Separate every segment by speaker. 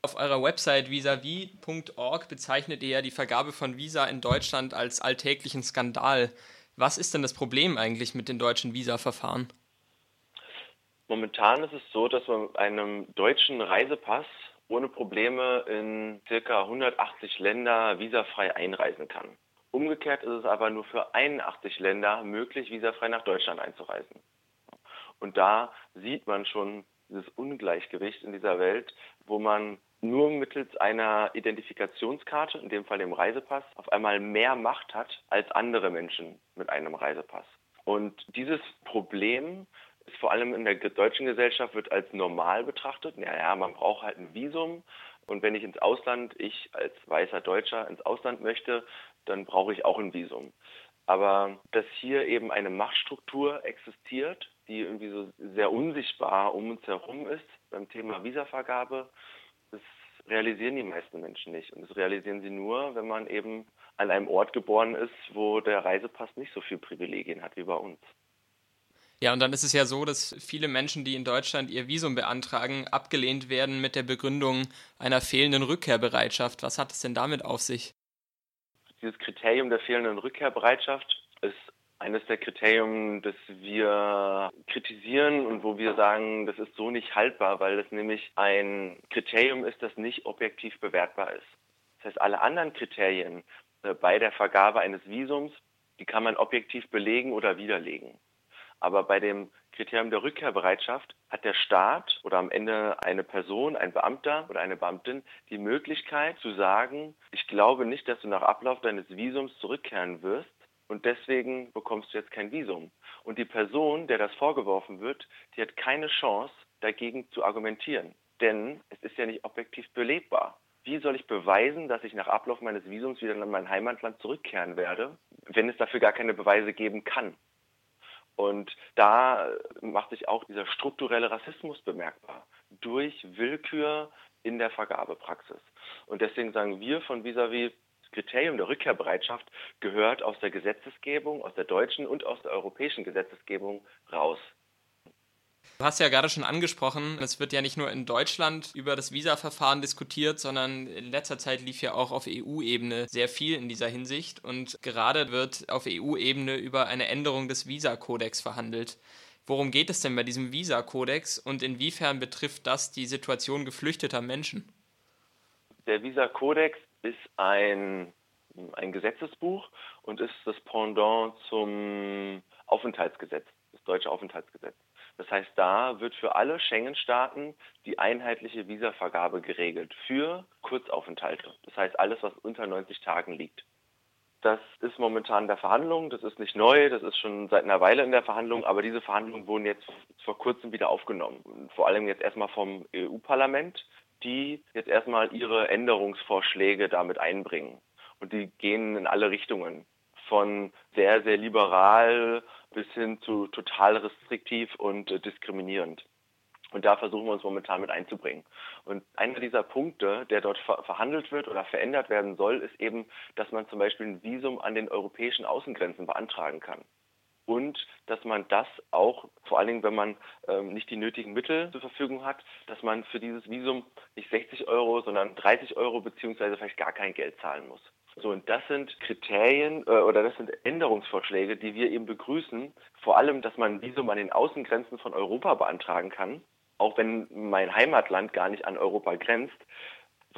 Speaker 1: Auf eurer Website visavi.org bezeichnet ihr ja die Vergabe von Visa in Deutschland als alltäglichen Skandal. Was ist denn das Problem eigentlich mit den deutschen Visa-Verfahren?
Speaker 2: Momentan ist es so, dass man mit einem deutschen Reisepass ohne Probleme in ca. 180 Länder visafrei einreisen kann. Umgekehrt ist es aber nur für 81 Länder möglich, visafrei nach Deutschland einzureisen. Und da sieht man schon dieses Ungleichgewicht in dieser Welt, wo man nur mittels einer Identifikationskarte, in dem Fall dem Reisepass, auf einmal mehr Macht hat als andere Menschen mit einem Reisepass. Und dieses Problem ist vor allem in der deutschen Gesellschaft wird als normal betrachtet. Ja, ja, man braucht halt ein Visum. Und wenn ich ins Ausland, ich als weißer Deutscher ins Ausland möchte, dann brauche ich auch ein Visum. Aber dass hier eben eine Machtstruktur existiert, die irgendwie so sehr unsichtbar um uns herum ist beim Thema Visavergabe, das realisieren die meisten Menschen nicht. Und das realisieren sie nur, wenn man eben an einem Ort geboren ist, wo der Reisepass nicht so viel Privilegien hat wie bei uns.
Speaker 1: Ja, und dann ist es ja so, dass viele Menschen, die in Deutschland ihr Visum beantragen, abgelehnt werden mit der Begründung einer fehlenden Rückkehrbereitschaft. Was hat es denn damit auf sich?
Speaker 2: Dieses Kriterium der fehlenden Rückkehrbereitschaft ist eines der Kriterien, das wir kritisieren und wo wir sagen, das ist so nicht haltbar, weil es nämlich ein Kriterium ist, das nicht objektiv bewertbar ist. Das heißt, alle anderen Kriterien äh, bei der Vergabe eines Visums, die kann man objektiv belegen oder widerlegen. Aber bei dem Kriterium der Rückkehrbereitschaft hat der Staat oder am Ende eine Person, ein Beamter oder eine Beamtin die Möglichkeit zu sagen, ich glaube nicht, dass du nach Ablauf deines Visums zurückkehren wirst und deswegen bekommst du jetzt kein Visum. Und die Person, der das vorgeworfen wird, die hat keine Chance, dagegen zu argumentieren. Denn es ist ja nicht objektiv belegbar. Wie soll ich beweisen, dass ich nach Ablauf meines Visums wieder in mein Heimatland zurückkehren werde, wenn es dafür gar keine Beweise geben kann? Und da macht sich auch dieser strukturelle Rassismus bemerkbar durch Willkür in der Vergabepraxis. Und deswegen sagen wir von Visavi, Kriterium der Rückkehrbereitschaft gehört aus der Gesetzesgebung, aus der deutschen und aus der europäischen Gesetzesgebung raus.
Speaker 1: Du hast ja gerade schon angesprochen, es wird ja nicht nur in Deutschland über das Visa-Verfahren diskutiert, sondern in letzter Zeit lief ja auch auf EU-Ebene sehr viel in dieser Hinsicht und gerade wird auf EU-Ebene über eine Änderung des Visa-Kodex verhandelt. Worum geht es denn bei diesem Visa-Kodex und inwiefern betrifft das die Situation geflüchteter Menschen?
Speaker 2: Der Visa-Kodex ist ein, ein Gesetzesbuch und ist das Pendant zum Aufenthaltsgesetz, das deutsche Aufenthaltsgesetz. Das heißt, da wird für alle Schengen-Staaten die einheitliche Visavergabe geregelt für Kurzaufenthalte. Das heißt, alles, was unter 90 Tagen liegt. Das ist momentan in der Verhandlung, das ist nicht neu, das ist schon seit einer Weile in der Verhandlung, aber diese Verhandlungen wurden jetzt vor kurzem wieder aufgenommen. Vor allem jetzt erstmal vom EU-Parlament, die jetzt erstmal ihre Änderungsvorschläge damit einbringen. Und die gehen in alle Richtungen. Von sehr, sehr liberal bis hin zu total restriktiv und äh, diskriminierend. Und da versuchen wir uns momentan mit einzubringen. Und einer dieser Punkte, der dort ver verhandelt wird oder verändert werden soll, ist eben, dass man zum Beispiel ein Visum an den europäischen Außengrenzen beantragen kann. Und dass man das auch, vor allen Dingen, wenn man ähm, nicht die nötigen Mittel zur Verfügung hat, dass man für dieses Visum nicht 60 Euro, sondern 30 Euro beziehungsweise vielleicht gar kein Geld zahlen muss. So, und das sind Kriterien äh, oder das sind Änderungsvorschläge, die wir eben begrüßen. Vor allem, dass man Visum an den Außengrenzen von Europa beantragen kann, auch wenn mein Heimatland gar nicht an Europa grenzt,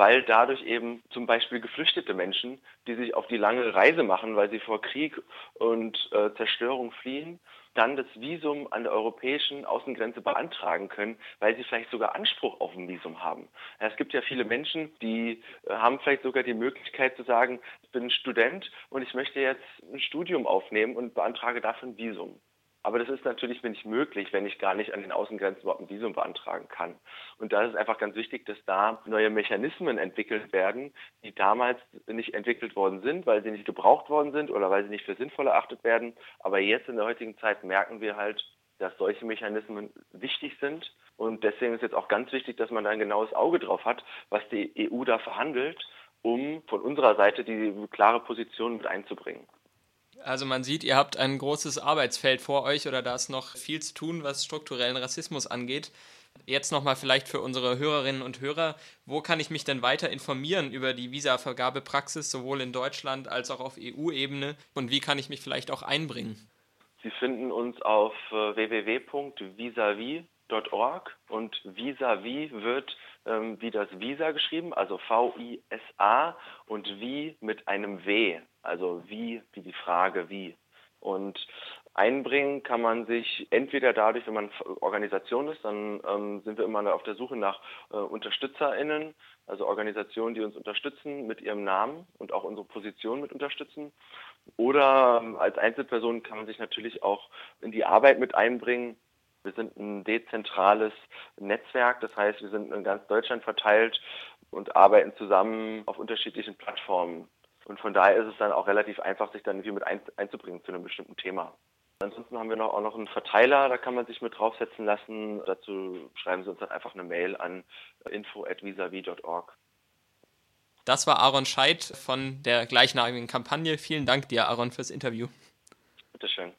Speaker 2: weil dadurch eben zum Beispiel geflüchtete Menschen, die sich auf die lange Reise machen, weil sie vor Krieg und äh, Zerstörung fliehen, dann das Visum an der europäischen Außengrenze beantragen können, weil sie vielleicht sogar Anspruch auf ein Visum haben. Es gibt ja viele Menschen, die äh, haben vielleicht sogar die Möglichkeit zu sagen, ich bin Student und ich möchte jetzt ein Studium aufnehmen und beantrage dafür ein Visum. Aber das ist natürlich nicht möglich, wenn ich gar nicht an den Außengrenzen überhaupt ein Visum beantragen kann. Und da ist es einfach ganz wichtig, dass da neue Mechanismen entwickelt werden, die damals nicht entwickelt worden sind, weil sie nicht gebraucht worden sind oder weil sie nicht für sinnvoll erachtet werden. Aber jetzt in der heutigen Zeit merken wir halt, dass solche Mechanismen wichtig sind. Und deswegen ist jetzt auch ganz wichtig, dass man da ein genaues Auge drauf hat, was die EU da verhandelt, um von unserer Seite die klare Position mit einzubringen.
Speaker 1: Also man sieht, ihr habt ein großes Arbeitsfeld vor euch oder da ist noch viel zu tun, was strukturellen Rassismus angeht. Jetzt nochmal vielleicht für unsere Hörerinnen und Hörer, wo kann ich mich denn weiter informieren über die Visa-Vergabepraxis, sowohl in Deutschland als auch auf EU-Ebene und wie kann ich mich vielleicht auch einbringen?
Speaker 2: Sie finden uns auf äh, www.visavi.org und Visavi wird ähm, wie das Visa geschrieben, also V-I-S-A und wie mit einem W, also wie wie die Frage wie. Und einbringen kann man sich entweder dadurch, wenn man Organisation ist, dann ähm, sind wir immer auf der Suche nach äh, UnterstützerInnen, also Organisationen, die uns unterstützen mit ihrem Namen und auch unsere Position mit unterstützen. Oder ähm, als Einzelperson kann man sich natürlich auch in die Arbeit mit einbringen. Wir sind ein dezentrales Netzwerk, das heißt, wir sind in ganz Deutschland verteilt und arbeiten zusammen auf unterschiedlichen Plattformen. Und von daher ist es dann auch relativ einfach, sich dann irgendwie mit einzubringen zu einem bestimmten Thema. Ansonsten haben wir noch, auch noch einen Verteiler, da kann man sich mit draufsetzen lassen. Dazu schreiben Sie uns dann einfach eine Mail an info.visavi.org.
Speaker 1: Das war Aaron Scheid von der gleichnamigen Kampagne. Vielen Dank dir, Aaron, fürs Interview.
Speaker 2: Bitteschön.